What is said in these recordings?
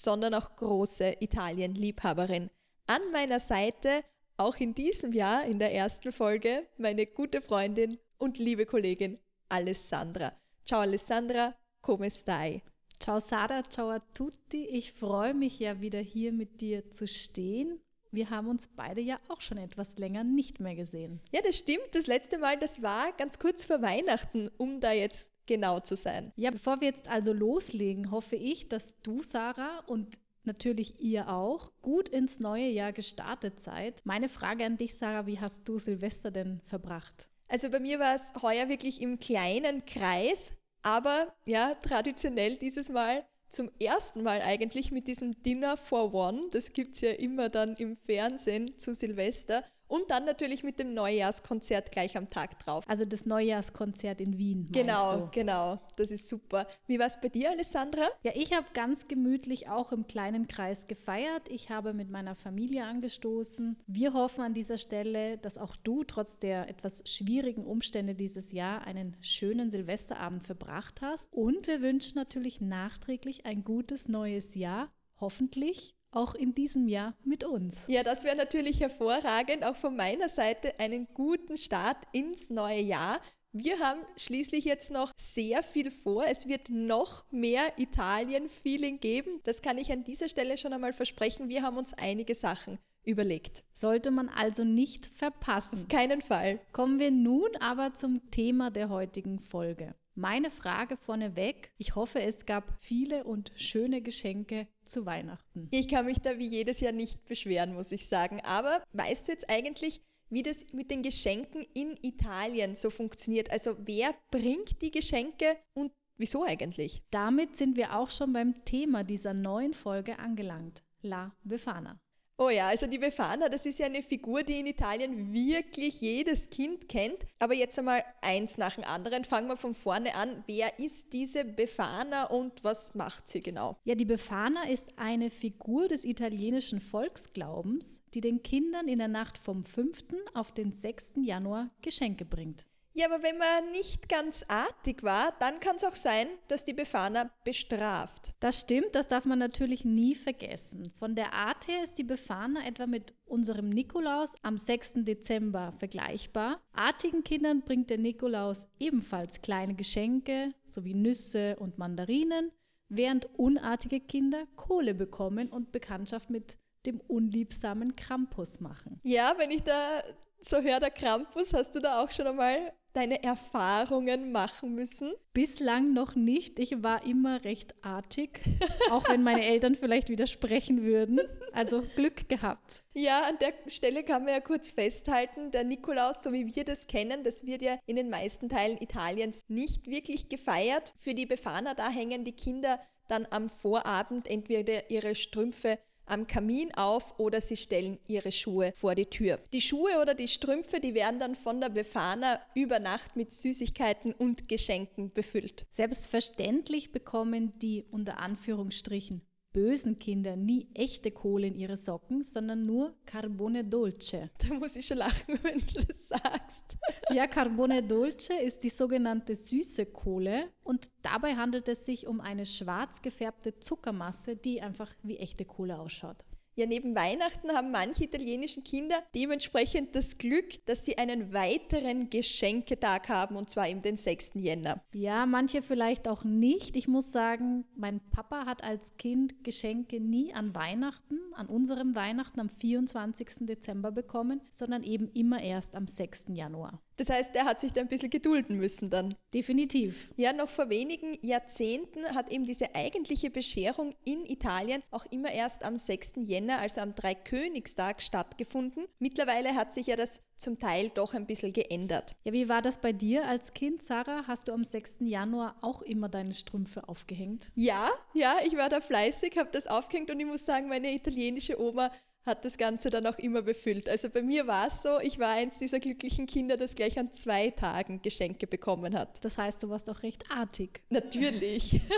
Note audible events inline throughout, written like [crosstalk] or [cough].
sondern auch große Italien-Liebhaberin. An meiner Seite, auch in diesem Jahr in der ersten Folge, meine gute Freundin und liebe Kollegin Alessandra. Ciao Alessandra, come stai? Ciao Sarah, ciao a tutti. Ich freue mich ja wieder hier mit dir zu stehen. Wir haben uns beide ja auch schon etwas länger nicht mehr gesehen. Ja, das stimmt. Das letzte Mal, das war ganz kurz vor Weihnachten, um da jetzt genau zu sein. Ja, bevor wir jetzt also loslegen, hoffe ich, dass du, Sarah, und natürlich ihr auch, gut ins neue Jahr gestartet seid. Meine Frage an dich, Sarah, wie hast du Silvester denn verbracht? Also bei mir war es heuer wirklich im kleinen Kreis, aber ja, traditionell dieses Mal zum ersten Mal eigentlich mit diesem Dinner for One. Das gibt es ja immer dann im Fernsehen zu Silvester. Und dann natürlich mit dem Neujahrskonzert gleich am Tag drauf. Also das Neujahrskonzert in Wien. Genau, du? genau. Das ist super. Wie war es bei dir, Alessandra? Ja, ich habe ganz gemütlich auch im kleinen Kreis gefeiert. Ich habe mit meiner Familie angestoßen. Wir hoffen an dieser Stelle, dass auch du trotz der etwas schwierigen Umstände dieses Jahr einen schönen Silvesterabend verbracht hast. Und wir wünschen natürlich nachträglich ein gutes neues Jahr. Hoffentlich auch in diesem Jahr mit uns. Ja, das wäre natürlich hervorragend. Auch von meiner Seite einen guten Start ins neue Jahr. Wir haben schließlich jetzt noch sehr viel vor. Es wird noch mehr Italien-Feeling geben. Das kann ich an dieser Stelle schon einmal versprechen. Wir haben uns einige Sachen überlegt. Sollte man also nicht verpassen. Auf keinen Fall. Kommen wir nun aber zum Thema der heutigen Folge. Meine Frage vorneweg. Ich hoffe, es gab viele und schöne Geschenke zu Weihnachten. Ich kann mich da wie jedes Jahr nicht beschweren, muss ich sagen. Aber weißt du jetzt eigentlich, wie das mit den Geschenken in Italien so funktioniert? Also wer bringt die Geschenke und wieso eigentlich? Damit sind wir auch schon beim Thema dieser neuen Folge angelangt. La Befana. Oh ja, also die Befana, das ist ja eine Figur, die in Italien wirklich jedes Kind kennt. Aber jetzt einmal eins nach dem anderen. Fangen wir von vorne an. Wer ist diese Befana und was macht sie genau? Ja, die Befana ist eine Figur des italienischen Volksglaubens, die den Kindern in der Nacht vom 5. auf den 6. Januar Geschenke bringt. Ja, aber wenn man nicht ganz artig war, dann kann es auch sein, dass die Befana bestraft. Das stimmt, das darf man natürlich nie vergessen. Von der Art her ist die Befana etwa mit unserem Nikolaus am 6. Dezember vergleichbar. Artigen Kindern bringt der Nikolaus ebenfalls kleine Geschenke sowie Nüsse und Mandarinen, während unartige Kinder Kohle bekommen und Bekanntschaft mit dem unliebsamen Krampus machen. Ja, wenn ich da so höre, der Krampus, hast du da auch schon einmal deine Erfahrungen machen müssen? Bislang noch nicht. Ich war immer recht artig, [laughs] auch wenn meine Eltern vielleicht widersprechen würden. Also Glück gehabt. Ja, an der Stelle kann man ja kurz festhalten, der Nikolaus, so wie wir das kennen, das wird ja in den meisten Teilen Italiens nicht wirklich gefeiert. Für die Befana, da hängen die Kinder dann am Vorabend entweder ihre Strümpfe am Kamin auf oder sie stellen ihre Schuhe vor die Tür. Die Schuhe oder die Strümpfe, die werden dann von der Befana über Nacht mit Süßigkeiten und Geschenken befüllt. Selbstverständlich bekommen die unter Anführungsstrichen bösen Kinder nie echte Kohle in ihre Socken, sondern nur Carbone Dolce. [laughs] Da muss ich schon lachen, [laughs] wenn du das sagst. Ja, Carbone Dolce ist die sogenannte süße Kohle und dabei handelt es sich um eine schwarz gefärbte Zuckermasse, die einfach wie echte Kohle ausschaut. Ja, neben Weihnachten haben manche italienischen Kinder dementsprechend das Glück, dass sie einen weiteren Geschenketag haben, und zwar eben den 6. Jänner. Ja, manche vielleicht auch nicht. Ich muss sagen, mein Papa hat als Kind Geschenke nie an Weihnachten, an unserem Weihnachten am 24. Dezember bekommen, sondern eben immer erst am 6. Januar. Das heißt, er hat sich da ein bisschen gedulden müssen dann. Definitiv. Ja, noch vor wenigen Jahrzehnten hat eben diese eigentliche Bescherung in Italien auch immer erst am 6. Jänner, also am Dreikönigstag, stattgefunden. Mittlerweile hat sich ja das zum Teil doch ein bisschen geändert. Ja, wie war das bei dir als Kind, Sarah? Hast du am 6. Januar auch immer deine Strümpfe aufgehängt? Ja, ja, ich war da fleißig, habe das aufgehängt und ich muss sagen, meine italienische Oma hat das Ganze dann auch immer befüllt. Also bei mir war es so, ich war eins dieser glücklichen Kinder, das gleich an zwei Tagen Geschenke bekommen hat. Das heißt, du warst auch recht artig. Natürlich. [laughs]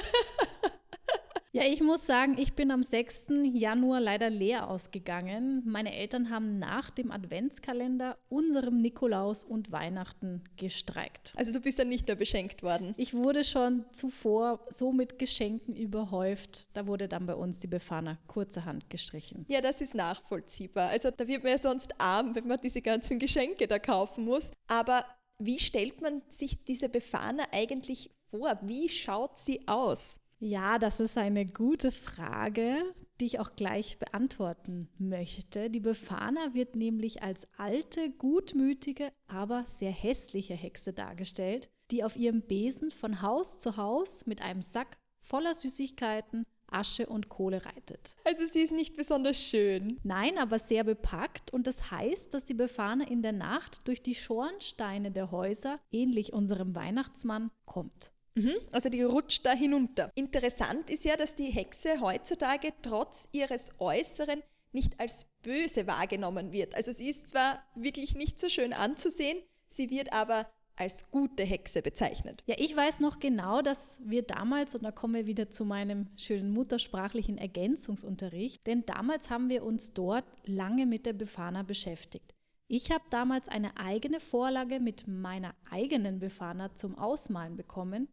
Ja, ich muss sagen, ich bin am 6. Januar leider leer ausgegangen. Meine Eltern haben nach dem Adventskalender unserem Nikolaus und Weihnachten gestreikt. Also du bist dann nicht mehr beschenkt worden. Ich wurde schon zuvor so mit Geschenken überhäuft. Da wurde dann bei uns die Befana kurzerhand gestrichen. Ja, das ist nachvollziehbar. Also da wird man ja sonst arm, wenn man diese ganzen Geschenke da kaufen muss. Aber wie stellt man sich diese Befana eigentlich vor? Wie schaut sie aus? Ja, das ist eine gute Frage, die ich auch gleich beantworten möchte. Die Befana wird nämlich als alte, gutmütige, aber sehr hässliche Hexe dargestellt, die auf ihrem Besen von Haus zu Haus mit einem Sack voller Süßigkeiten, Asche und Kohle reitet. Also sie ist nicht besonders schön. Nein, aber sehr bepackt und das heißt, dass die Befana in der Nacht durch die Schornsteine der Häuser, ähnlich unserem Weihnachtsmann, kommt. Mhm, also die rutscht da hinunter. Interessant ist ja, dass die Hexe heutzutage trotz ihres Äußeren nicht als böse wahrgenommen wird. Also sie ist zwar wirklich nicht so schön anzusehen, sie wird aber als gute Hexe bezeichnet. Ja, ich weiß noch genau, dass wir damals, und da kommen wir wieder zu meinem schönen muttersprachlichen Ergänzungsunterricht, denn damals haben wir uns dort lange mit der Befana beschäftigt. Ich habe damals eine eigene Vorlage mit meiner eigenen Befana zum Ausmalen bekommen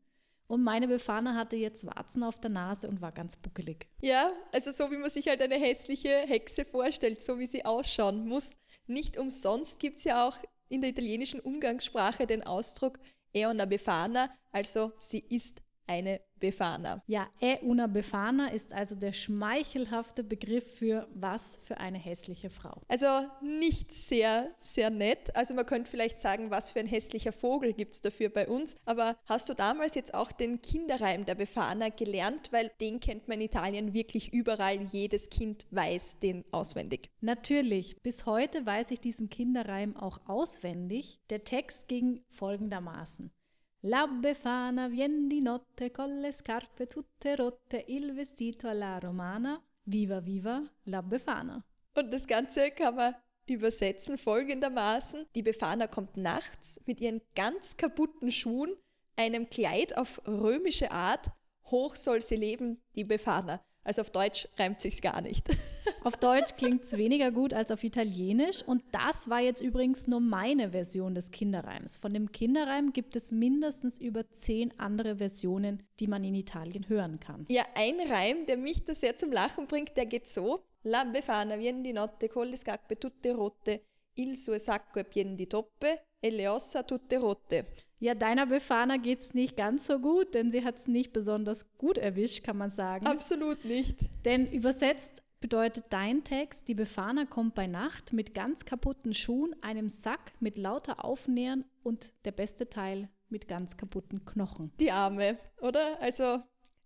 und meine Befana hatte jetzt Warzen auf der Nase und war ganz buckelig. Ja, also so wie man sich halt eine hässliche Hexe vorstellt, so wie sie ausschauen muss. Nicht umsonst gibt es ja auch in der italienischen Umgangssprache den Ausdruck è una befana, also sie ist eine Befana. Ja, e una Befana ist also der schmeichelhafte Begriff für was für eine hässliche Frau. Also nicht sehr, sehr nett. Also man könnte vielleicht sagen, was für ein hässlicher Vogel gibt es dafür bei uns. Aber hast du damals jetzt auch den Kinderreim der Befana gelernt? Weil den kennt man in Italien wirklich überall. Jedes Kind weiß den auswendig. Natürlich. Bis heute weiß ich diesen Kinderreim auch auswendig. Der Text ging folgendermaßen. La Befana vien di notte con le scarpe tutte rotte, il vestito alla romana, viva viva la Befana. Und das Ganze kann man übersetzen folgendermaßen. Die Befana kommt nachts mit ihren ganz kaputten Schuhen, einem Kleid auf römische Art, hoch soll sie leben, die Befana. Also auf Deutsch reimt sich's gar nicht. [laughs] Auf Deutsch klingt es weniger gut als auf Italienisch. Und das war jetzt übrigens nur meine Version des Kinderreims. Von dem Kinderreim gibt es mindestens über zehn andere Versionen, die man in Italien hören kann. Ja, ein Reim, der mich da sehr zum Lachen bringt, der geht so. La befana vien di notte con le scarpe tutte rotte, il suo sacco è pien di toppe e le ossa tutte rotte. Ja, deiner Befana geht es nicht ganz so gut, denn sie hat es nicht besonders gut erwischt, kann man sagen. Absolut nicht. Denn übersetzt bedeutet dein Text, die Befana kommt bei Nacht mit ganz kaputten Schuhen, einem Sack mit lauter Aufnähern und der beste Teil mit ganz kaputten Knochen. Die Arme, oder? Also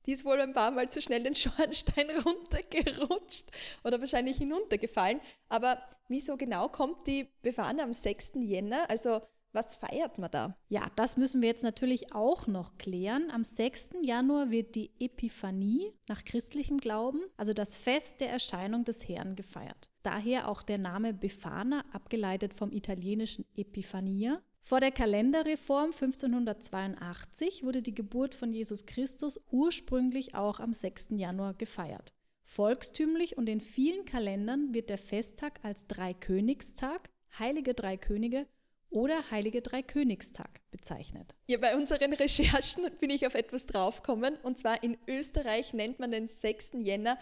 die ist wohl ein paar Mal zu schnell den Schornstein [laughs] runtergerutscht oder wahrscheinlich hinuntergefallen. Aber wieso genau kommt die Befana am 6. Jänner? Also was feiert man da? Ja, das müssen wir jetzt natürlich auch noch klären. Am 6. Januar wird die Epiphanie nach christlichem Glauben, also das Fest der Erscheinung des Herrn, gefeiert. Daher auch der Name Befana, abgeleitet vom italienischen Epiphania. Vor der Kalenderreform 1582 wurde die Geburt von Jesus Christus ursprünglich auch am 6. Januar gefeiert. Volkstümlich und in vielen Kalendern wird der Festtag als Dreikönigstag, Heilige Drei Könige oder Heilige Dreikönigstag bezeichnet. Ja, bei unseren Recherchen [laughs] bin ich auf etwas draufgekommen. Und zwar in Österreich nennt man den 6. Jänner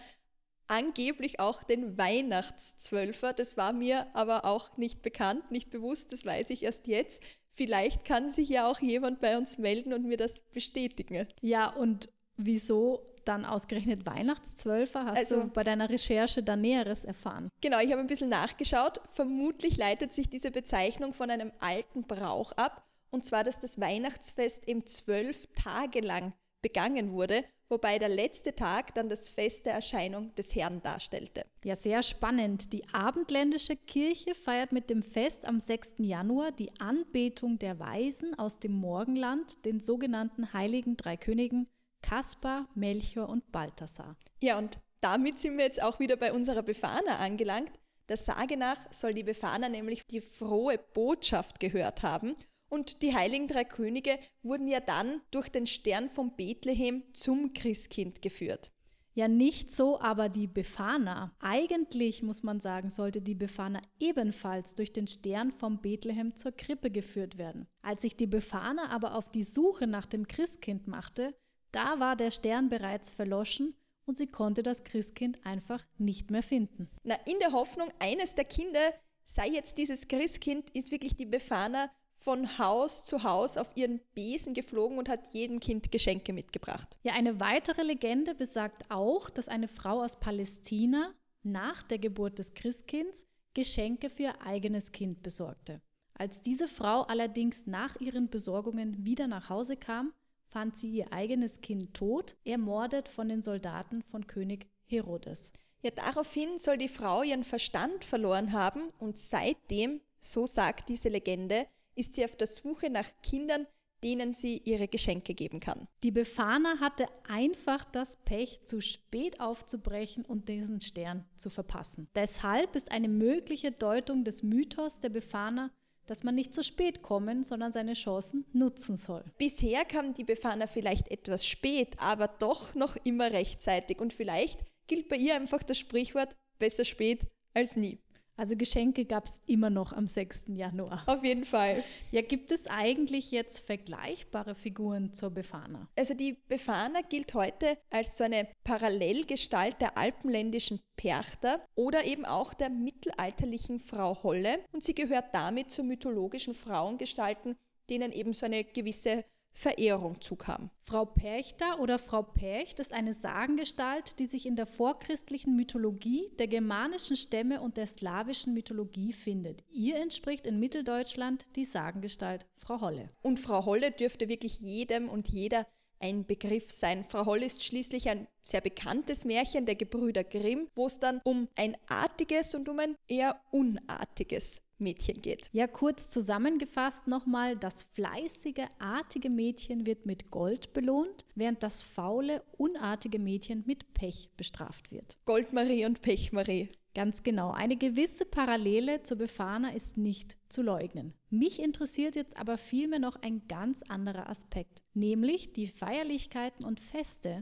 angeblich auch den Weihnachtszwölfer. Das war mir aber auch nicht bekannt, nicht bewusst, das weiß ich erst jetzt. Vielleicht kann sich ja auch jemand bei uns melden und mir das bestätigen. Ja, und Wieso dann ausgerechnet Weihnachtszwölfer? Hast Also- du bei deiner Recherche da Näheres erfahren? Genau, ich habe ein bisschen nachgeschaut. Vermutlich leitet sich diese Bezeichnung von einem alten Brauch ab, und zwar, dass das Weihnachtsfest eben zwölf Tage lang begangen wurde, wobei der letzte Tag dann das Fest der Erscheinung des Herrn darstellte. Ja, sehr spannend. Die abendländische Kirche feiert mit dem Fest am 6. Januar die Anbetung der Weisen aus dem Morgenland, den sogenannten heiligen drei Königen Kaspar, Melchior und Balthasar. Ja, und damit sind wir jetzt auch wieder bei unserer Befana angelangt. Der Sage nach soll die Befana nämlich die frohe Botschaft gehört haben. Und die heiligen drei Könige wurden ja dann durch den Stern von Bethlehem zum Christkind geführt. Ja, nicht so, aber die Befana. Eigentlich muss man sagen, sollte die Befana ebenfalls durch den Stern vom Bethlehem zur Krippe geführt werden. Als sich die Befana aber auf die Suche nach dem Christkind machte, da war der Stern bereits verloschen und sie konnte das Christkind einfach nicht mehr finden. Na, in der Hoffnung, eines der Kinder sei jetzt dieses Christkind, ist wirklich die Befana von Haus zu Haus auf ihren Besen geflogen und hat jedem Kind Geschenke mitgebracht. Ja, eine weitere Legende besagt auch, dass eine Frau aus Palästina nach der Geburt des Christkinds Geschenke für ihr eigenes Kind besorgte. Als diese Frau allerdings nach ihren Besorgungen wieder nach Hause kam, fand sie ihr eigenes Kind tot, ermordet von den Soldaten von König Herodes. Ja, daraufhin soll die Frau ihren Verstand verloren haben und seitdem, so sagt diese Legende, ist sie auf der Suche nach Kindern, denen sie ihre Geschenke geben kann. Die Befana hatte einfach das Pech, zu spät aufzubrechen und diesen Stern zu verpassen. Deshalb ist eine mögliche Deutung des Mythos der Befana, dass man nicht zu spät kommen, sondern seine Chancen nutzen soll. Bisher kam die Befana vielleicht etwas spät, aber doch noch immer rechtzeitig und vielleicht gilt bei ihr einfach das Sprichwort besser spät als nie. Also Geschenke gab es immer noch am 6. Januar. Auf jeden Fall. Ja, gibt es eigentlich jetzt vergleichbare Figuren zur Befana? Also die Befana gilt heute als so eine Parallelgestalt der alpenländischen Perchter oder eben auch der mittelalterlichen Frau Holle und sie gehört damit zu mythologischen Frauengestalten, denen eben so eine gewisse Verehrung zukam. Frau Perchter oder Frau Percht ist eine Sagengestalt, die sich in der vorchristlichen Mythologie der germanischen Stämme und der slawischen Mythologie findet. Ihr entspricht in Mitteldeutschland die Sagengestalt Frau Holle. Und Frau Holle dürfte wirklich jedem und jeder ein Begriff sein. Frau Holle ist schließlich ein sehr bekanntes Märchen der Gebrüder Grimm, wo es dann um ein artiges und um ein eher unartiges Mädchen geht. Ja, kurz zusammengefasst nochmal, das fleißige, artige Mädchen wird mit Gold belohnt, während das faule, unartige Mädchen mit Pech bestraft wird. Goldmarie und Pechmarie. Ganz genau. Eine gewisse Parallele zur Befana ist nicht zu leugnen. Mich interessiert jetzt aber vielmehr noch ein ganz anderer Aspekt, nämlich die Feierlichkeiten und Feste,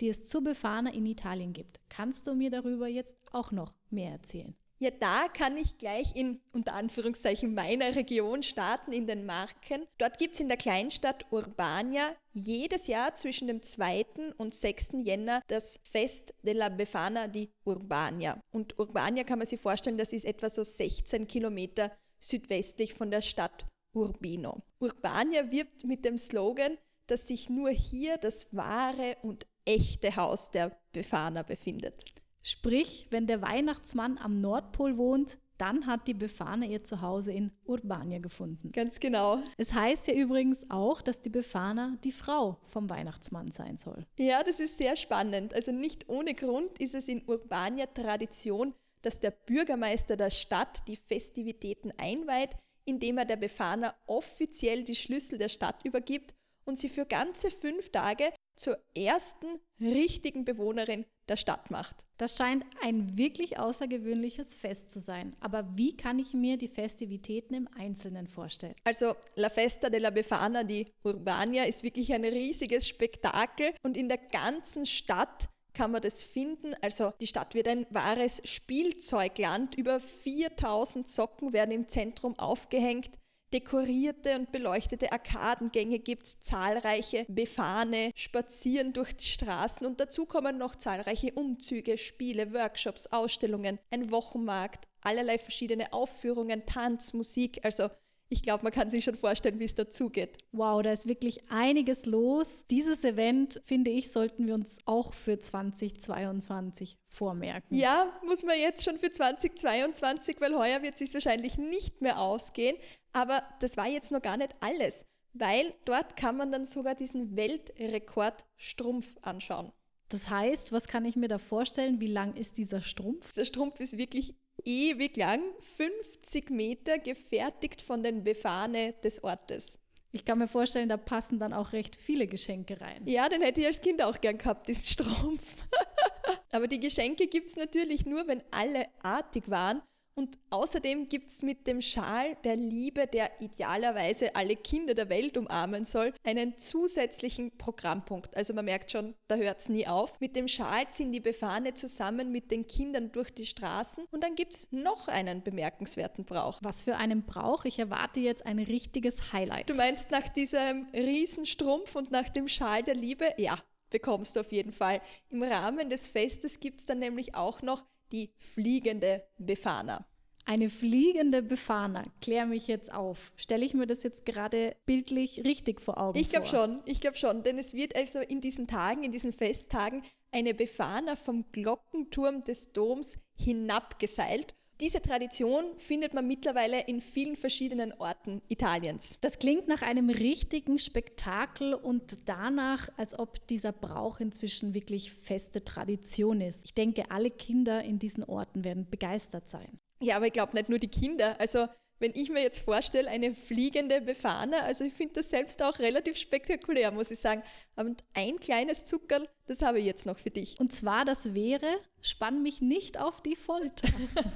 die es zur Befana in Italien gibt. Kannst du mir darüber jetzt auch noch mehr erzählen? Ja, da kann ich gleich in unter Anführungszeichen meiner Region starten, in den Marken. Dort gibt es in der Kleinstadt Urbania jedes Jahr zwischen dem 2. und 6. Jänner das Fest della Befana di Urbania. Und Urbania kann man sich vorstellen, das ist etwa so 16 Kilometer südwestlich von der Stadt Urbino. Urbania wirbt mit dem Slogan, dass sich nur hier das wahre und echte Haus der Befana befindet. Sprich, wenn der Weihnachtsmann am Nordpol wohnt, dann hat die Befana ihr Zuhause in Urbania gefunden. Ganz genau. Es heißt ja übrigens auch, dass die Befana die Frau vom Weihnachtsmann sein soll. Ja, das ist sehr spannend. Also nicht ohne Grund ist es in Urbania Tradition, dass der Bürgermeister der Stadt die Festivitäten einweiht, indem er der Befana offiziell die Schlüssel der Stadt übergibt und sie für ganze fünf Tage zur ersten richtigen Bewohnerin der Stadt macht. Das scheint ein wirklich außergewöhnliches Fest zu sein. Aber wie kann ich mir die Festivitäten im Einzelnen vorstellen? Also La Festa della Befana di Urbania ist wirklich ein riesiges Spektakel und in der ganzen Stadt kann man das finden. Also die Stadt wird ein wahres Spielzeugland. Über 4000 Socken werden im Zentrum aufgehängt. Dekorierte und beleuchtete Arkadengänge gibt es, zahlreiche Befane spazieren durch die Straßen und dazu kommen noch zahlreiche Umzüge, Spiele, Workshops, Ausstellungen, ein Wochenmarkt, allerlei verschiedene Aufführungen, Tanz, Musik. Also ich glaube, man kann sich schon vorstellen, wie es dazugeht. Wow, da ist wirklich einiges los. Dieses Event, finde ich, sollten wir uns auch für 2022 vormerken. Ja, muss man jetzt schon für 2022, weil heuer wird es sich wahrscheinlich nicht mehr ausgehen. Aber das war jetzt noch gar nicht alles, weil dort kann man dann sogar diesen Weltrekord Strumpf anschauen. Das heißt, was kann ich mir da vorstellen? Wie lang ist dieser Strumpf? Dieser Strumpf ist wirklich ewig lang, 50 Meter, gefertigt von den Befahne des Ortes. Ich kann mir vorstellen, da passen dann auch recht viele Geschenke rein. Ja, den hätte ich als Kind auch gern gehabt, diesen Strumpf. [laughs] Aber die Geschenke gibt es natürlich nur, wenn alle artig waren und außerdem gibt es mit dem Schal der Liebe, der idealerweise alle Kinder der Welt umarmen soll, einen zusätzlichen Programmpunkt. Also man merkt schon, da hört es nie auf. Mit dem Schal ziehen die Befahne zusammen mit den Kindern durch die Straßen und dann gibt es noch einen bemerkenswerten Brauch. Was für einen Brauch? Ich erwarte jetzt ein richtiges Highlight. Du meinst nach diesem Riesenstrumpf und nach dem Schal der Liebe? Ja, bekommst du auf jeden Fall. Im Rahmen des Festes gibt es dann nämlich auch noch die fliegende Befana. Eine fliegende Befana, klär mich jetzt auf. Stelle ich mir das jetzt gerade bildlich richtig vor Augen Ich glaube schon, ich glaube schon, denn es wird also in diesen Tagen, in diesen Festtagen eine Befana vom Glockenturm des Doms hinabgeseilt diese Tradition findet man mittlerweile in vielen verschiedenen Orten Italiens. Das klingt nach einem richtigen Spektakel und danach, als ob dieser Brauch inzwischen wirklich feste Tradition ist. Ich denke, alle Kinder in diesen Orten werden begeistert sein. Ja, aber ich glaube nicht nur die Kinder. Also wenn ich mir jetzt vorstelle, eine fliegende Befana, also ich finde das selbst auch relativ spektakulär, muss ich sagen. Aber ein kleines Zuckerl, das habe ich jetzt noch für dich. Und zwar, das wäre, spann mich nicht auf die Folter.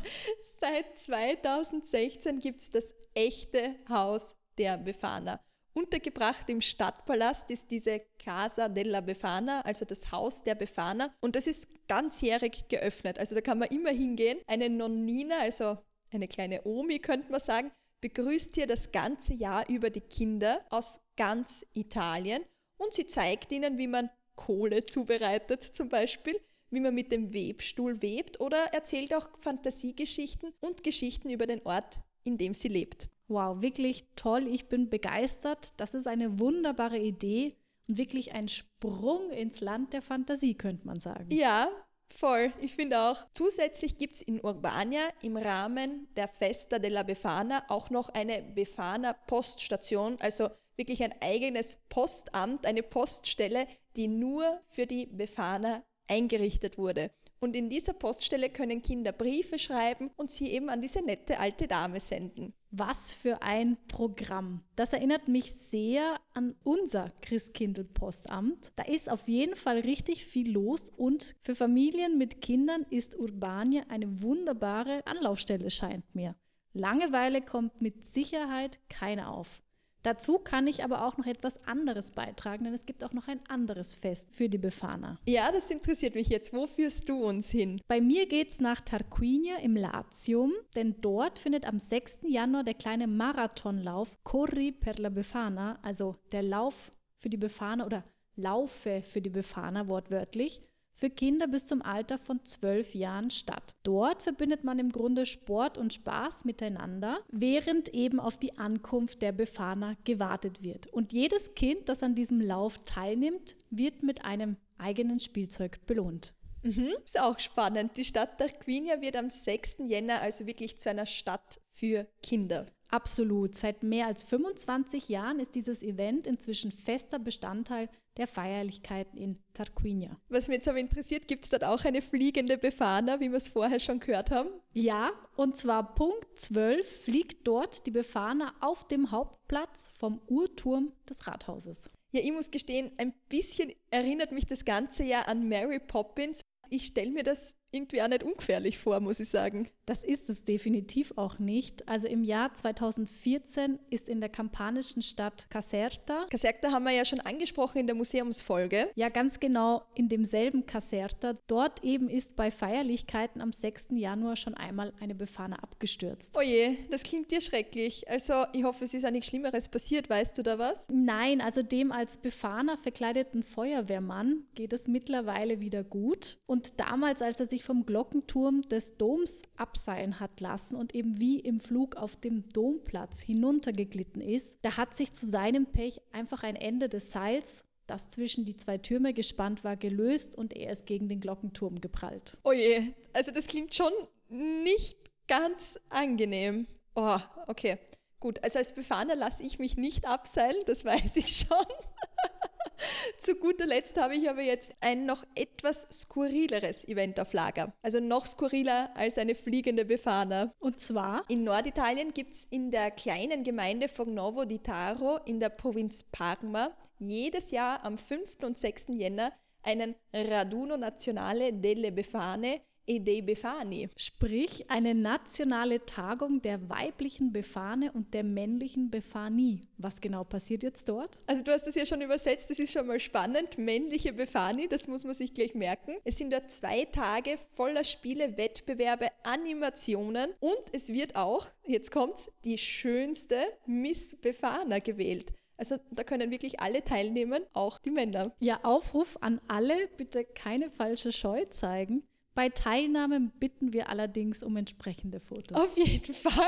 [laughs] Seit 2016 gibt es das echte Haus der Befana. Untergebracht im Stadtpalast ist diese Casa della Befana, also das Haus der Befana. Und das ist ganzjährig geöffnet. Also da kann man immer hingehen. Eine Nonnina, also eine kleine Omi, könnte man sagen, begrüßt hier das ganze Jahr über die Kinder aus ganz Italien und sie zeigt ihnen, wie man Kohle zubereitet zum Beispiel, wie man mit dem Webstuhl webt oder erzählt auch Fantasiegeschichten und Geschichten über den Ort, in dem sie lebt. Wow, wirklich toll, ich bin begeistert. Das ist eine wunderbare Idee und wirklich ein Sprung ins Land der Fantasie, könnte man sagen. Ja, Voll, ich finde auch. Zusätzlich gibt es in Urbania im Rahmen der Festa della Befana auch noch eine Befana Poststation, also wirklich ein eigenes Postamt, eine Poststelle, die nur für die Befana eingerichtet wurde. Und in dieser Poststelle können Kinder Briefe schreiben und sie eben an diese nette alte Dame senden. Was für ein Programm. Das erinnert mich sehr an unser Christkindl-Postamt. Da ist auf jeden Fall richtig viel los und für Familien mit Kindern ist Urbania eine wunderbare Anlaufstelle, scheint mir. Langeweile kommt mit Sicherheit keine auf. Dazu kann ich aber auch noch etwas anderes beitragen, denn es gibt auch noch ein anderes Fest für die Befana. Ja, das interessiert mich jetzt. Wo führst du uns hin? Bei mir geht es nach Tarquinia im Latium, denn dort findet am 6. Januar der kleine Marathonlauf Corri per la Befana, also der Lauf für die Befana oder Laufe für die Befana wortwörtlich, für Kinder bis zum Alter von zwölf Jahren statt. Dort verbindet man im Grunde Sport und Spaß miteinander, während eben auf die Ankunft der Befahner gewartet wird. Und jedes Kind, das an diesem Lauf teilnimmt, wird mit einem eigenen Spielzeug belohnt. Mhm, ist auch spannend. Die Stadt Tarquinia wird am 6. Jänner also wirklich zu einer Stadt für Kinder. Absolut. Seit mehr als 25 Jahren ist dieses Event inzwischen fester Bestandteil der Feierlichkeiten in Tarquinia. Was mich jetzt aber interessiert, gibt es dort auch eine fliegende Befana, wie wir es vorher schon gehört haben? Ja, und zwar Punkt 12 fliegt dort die Befana auf dem Hauptplatz vom Uhrturm des Rathauses. Ja, ich muss gestehen, ein bisschen erinnert mich das Ganze ja an Mary Poppins. Ich stelle mir das irgendwie auch nicht ungefährlich vor, muss ich sagen. Das ist es definitiv auch nicht. Also im Jahr 2014 ist in der kampanischen Stadt Caserta. Caserta haben wir ja schon angesprochen in der Museumsfolge. Ja, ganz genau in demselben Caserta. Dort eben ist bei Feierlichkeiten am 6. Januar schon einmal eine Befana abgestürzt. Oh je, das klingt dir schrecklich. Also ich hoffe, es ist auch nichts Schlimmeres passiert. Weißt du da was? Nein, also dem als Befana verkleideten Feuerwehrmann geht es mittlerweile wieder gut. Und damals, als er sich sich vom Glockenturm des Doms abseilen hat lassen und eben wie im Flug auf dem Domplatz hinuntergeglitten ist, da hat sich zu seinem Pech einfach ein Ende des Seils das zwischen die zwei Türme gespannt war, gelöst und er ist gegen den Glockenturm geprallt. Oh je, also das klingt schon nicht ganz angenehm. Oh, okay. Gut, also als Befahrener lasse ich mich nicht abseilen, das weiß ich schon. [laughs] Zu guter Letzt habe ich aber jetzt ein noch etwas skurrileres Event auf Lager. Also noch skurriler als eine fliegende Befana. Und zwar? In Norditalien gibt es in der kleinen Gemeinde Fognovo di Taro in der Provinz Parma jedes Jahr am 5. und 6. Jänner einen Raduno Nazionale delle Befane e dei Befani. Sprich eine nationale Tagung der weiblichen Befane und der männlichen Befani. Was genau passiert jetzt dort? Also du hast das ja schon übersetzt, das ist schon mal spannend. Männliche Befani, das muss man sich gleich merken. Es sind dort zwei Tage voller Spiele, Wettbewerbe, Animationen und es wird auch, jetzt kommt's, die schönste Miss Befana gewählt. Also da können wirklich alle teilnehmen, auch die Männer. Ja, Aufruf an alle, bitte keine falsche Scheu zeigen. Bei Teilnahme bitten wir allerdings um entsprechende Fotos. Auf jeden Fall. [laughs]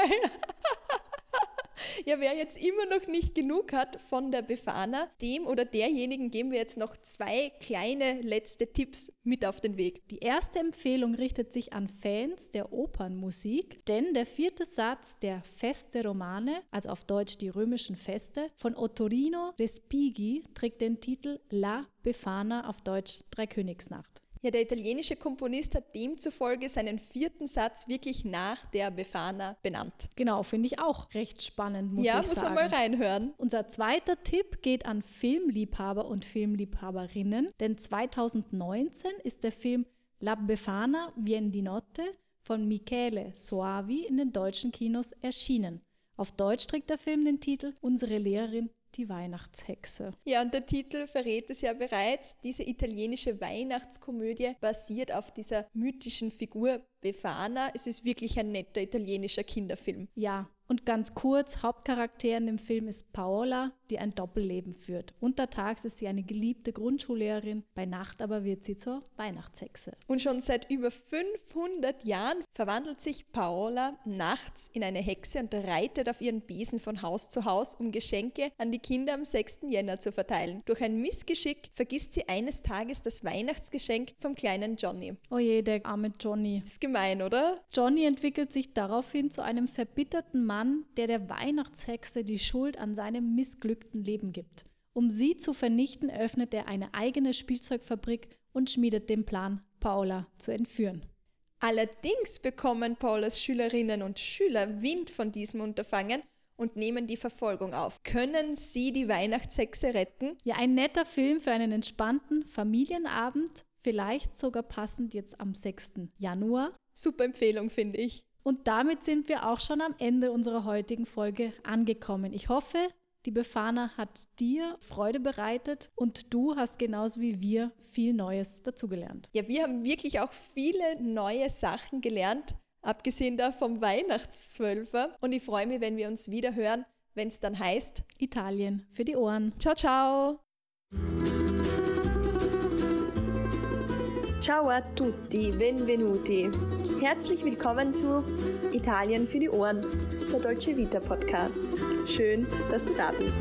Ja, wer jetzt immer noch nicht genug hat von der Befana, dem oder derjenigen geben wir jetzt noch zwei kleine letzte Tipps mit auf den Weg. Die erste Empfehlung richtet sich an Fans der Opernmusik, denn der vierte Satz der Feste Romane, also auf Deutsch die römischen Feste, von Ottorino Respighi trägt den Titel La Befana auf Deutsch Dreikönigsnacht. Ja, der italienische Komponist hat demzufolge seinen vierten Satz wirklich nach der Befana benannt. Genau, finde ich auch recht spannend, muss ja, ich sagen. Ja, muss man mal reinhören. Unser zweiter Tipp geht an Filmliebhaber und Filmliebhaberinnen, denn 2019 ist der Film La Befana Vien di Notte von Michele Soavi in den deutschen Kinos erschienen. Auf Deutsch trägt der Film den Titel Unsere Lehrerin die Weihnachtshexe. Ja, und der Titel verrät es ja bereits. Diese italienische Weihnachtskomödie basiert auf dieser mythischen Figur Befana. Es ist wirklich ein netter italienischer Kinderfilm. Ja, und ganz kurz, Hauptcharakter in dem Film ist Paola, die ein Doppelleben führt. Untertags ist sie eine geliebte Grundschullehrerin, bei Nacht aber wird sie zur Weihnachtshexe. Und schon seit über 500 Jahren verwandelt sich Paola nachts in eine Hexe und reitet auf ihren Besen von Haus zu Haus, um Geschenke an die Kinder am 6. Jänner zu verteilen. Durch ein Missgeschick vergisst sie eines Tages das Weihnachtsgeschenk vom kleinen Johnny. Oje, der arme Johnny. Ist gemein, oder? Johnny entwickelt sich daraufhin zu einem verbitterten Mann, der der Weihnachtshexe die Schuld an seinem missglückten Leben gibt. Um sie zu vernichten, öffnet er eine eigene Spielzeugfabrik und schmiedet den Plan, Paula zu entführen. Allerdings bekommen Paulas Schülerinnen und Schüler Wind von diesem Unterfangen und nehmen die Verfolgung auf. Können sie die Weihnachtshexe retten? Ja, ein netter Film für einen entspannten Familienabend, vielleicht sogar passend jetzt am 6. Januar. Super Empfehlung, finde ich. Und damit sind wir auch schon am Ende unserer heutigen Folge angekommen. Ich hoffe, die Befana hat dir Freude bereitet und du hast genauso wie wir viel Neues dazugelernt. Ja, wir haben wirklich auch viele neue Sachen gelernt, abgesehen da vom Weihnachtszwölfer. Und ich freue mich, wenn wir uns wieder hören, wenn es dann heißt Italien für die Ohren. Ciao, ciao. Ciao a tutti, benvenuti. Herzlich willkommen zu Italien für die Ohren, der Dolce Vita Podcast. Schön, dass du da bist.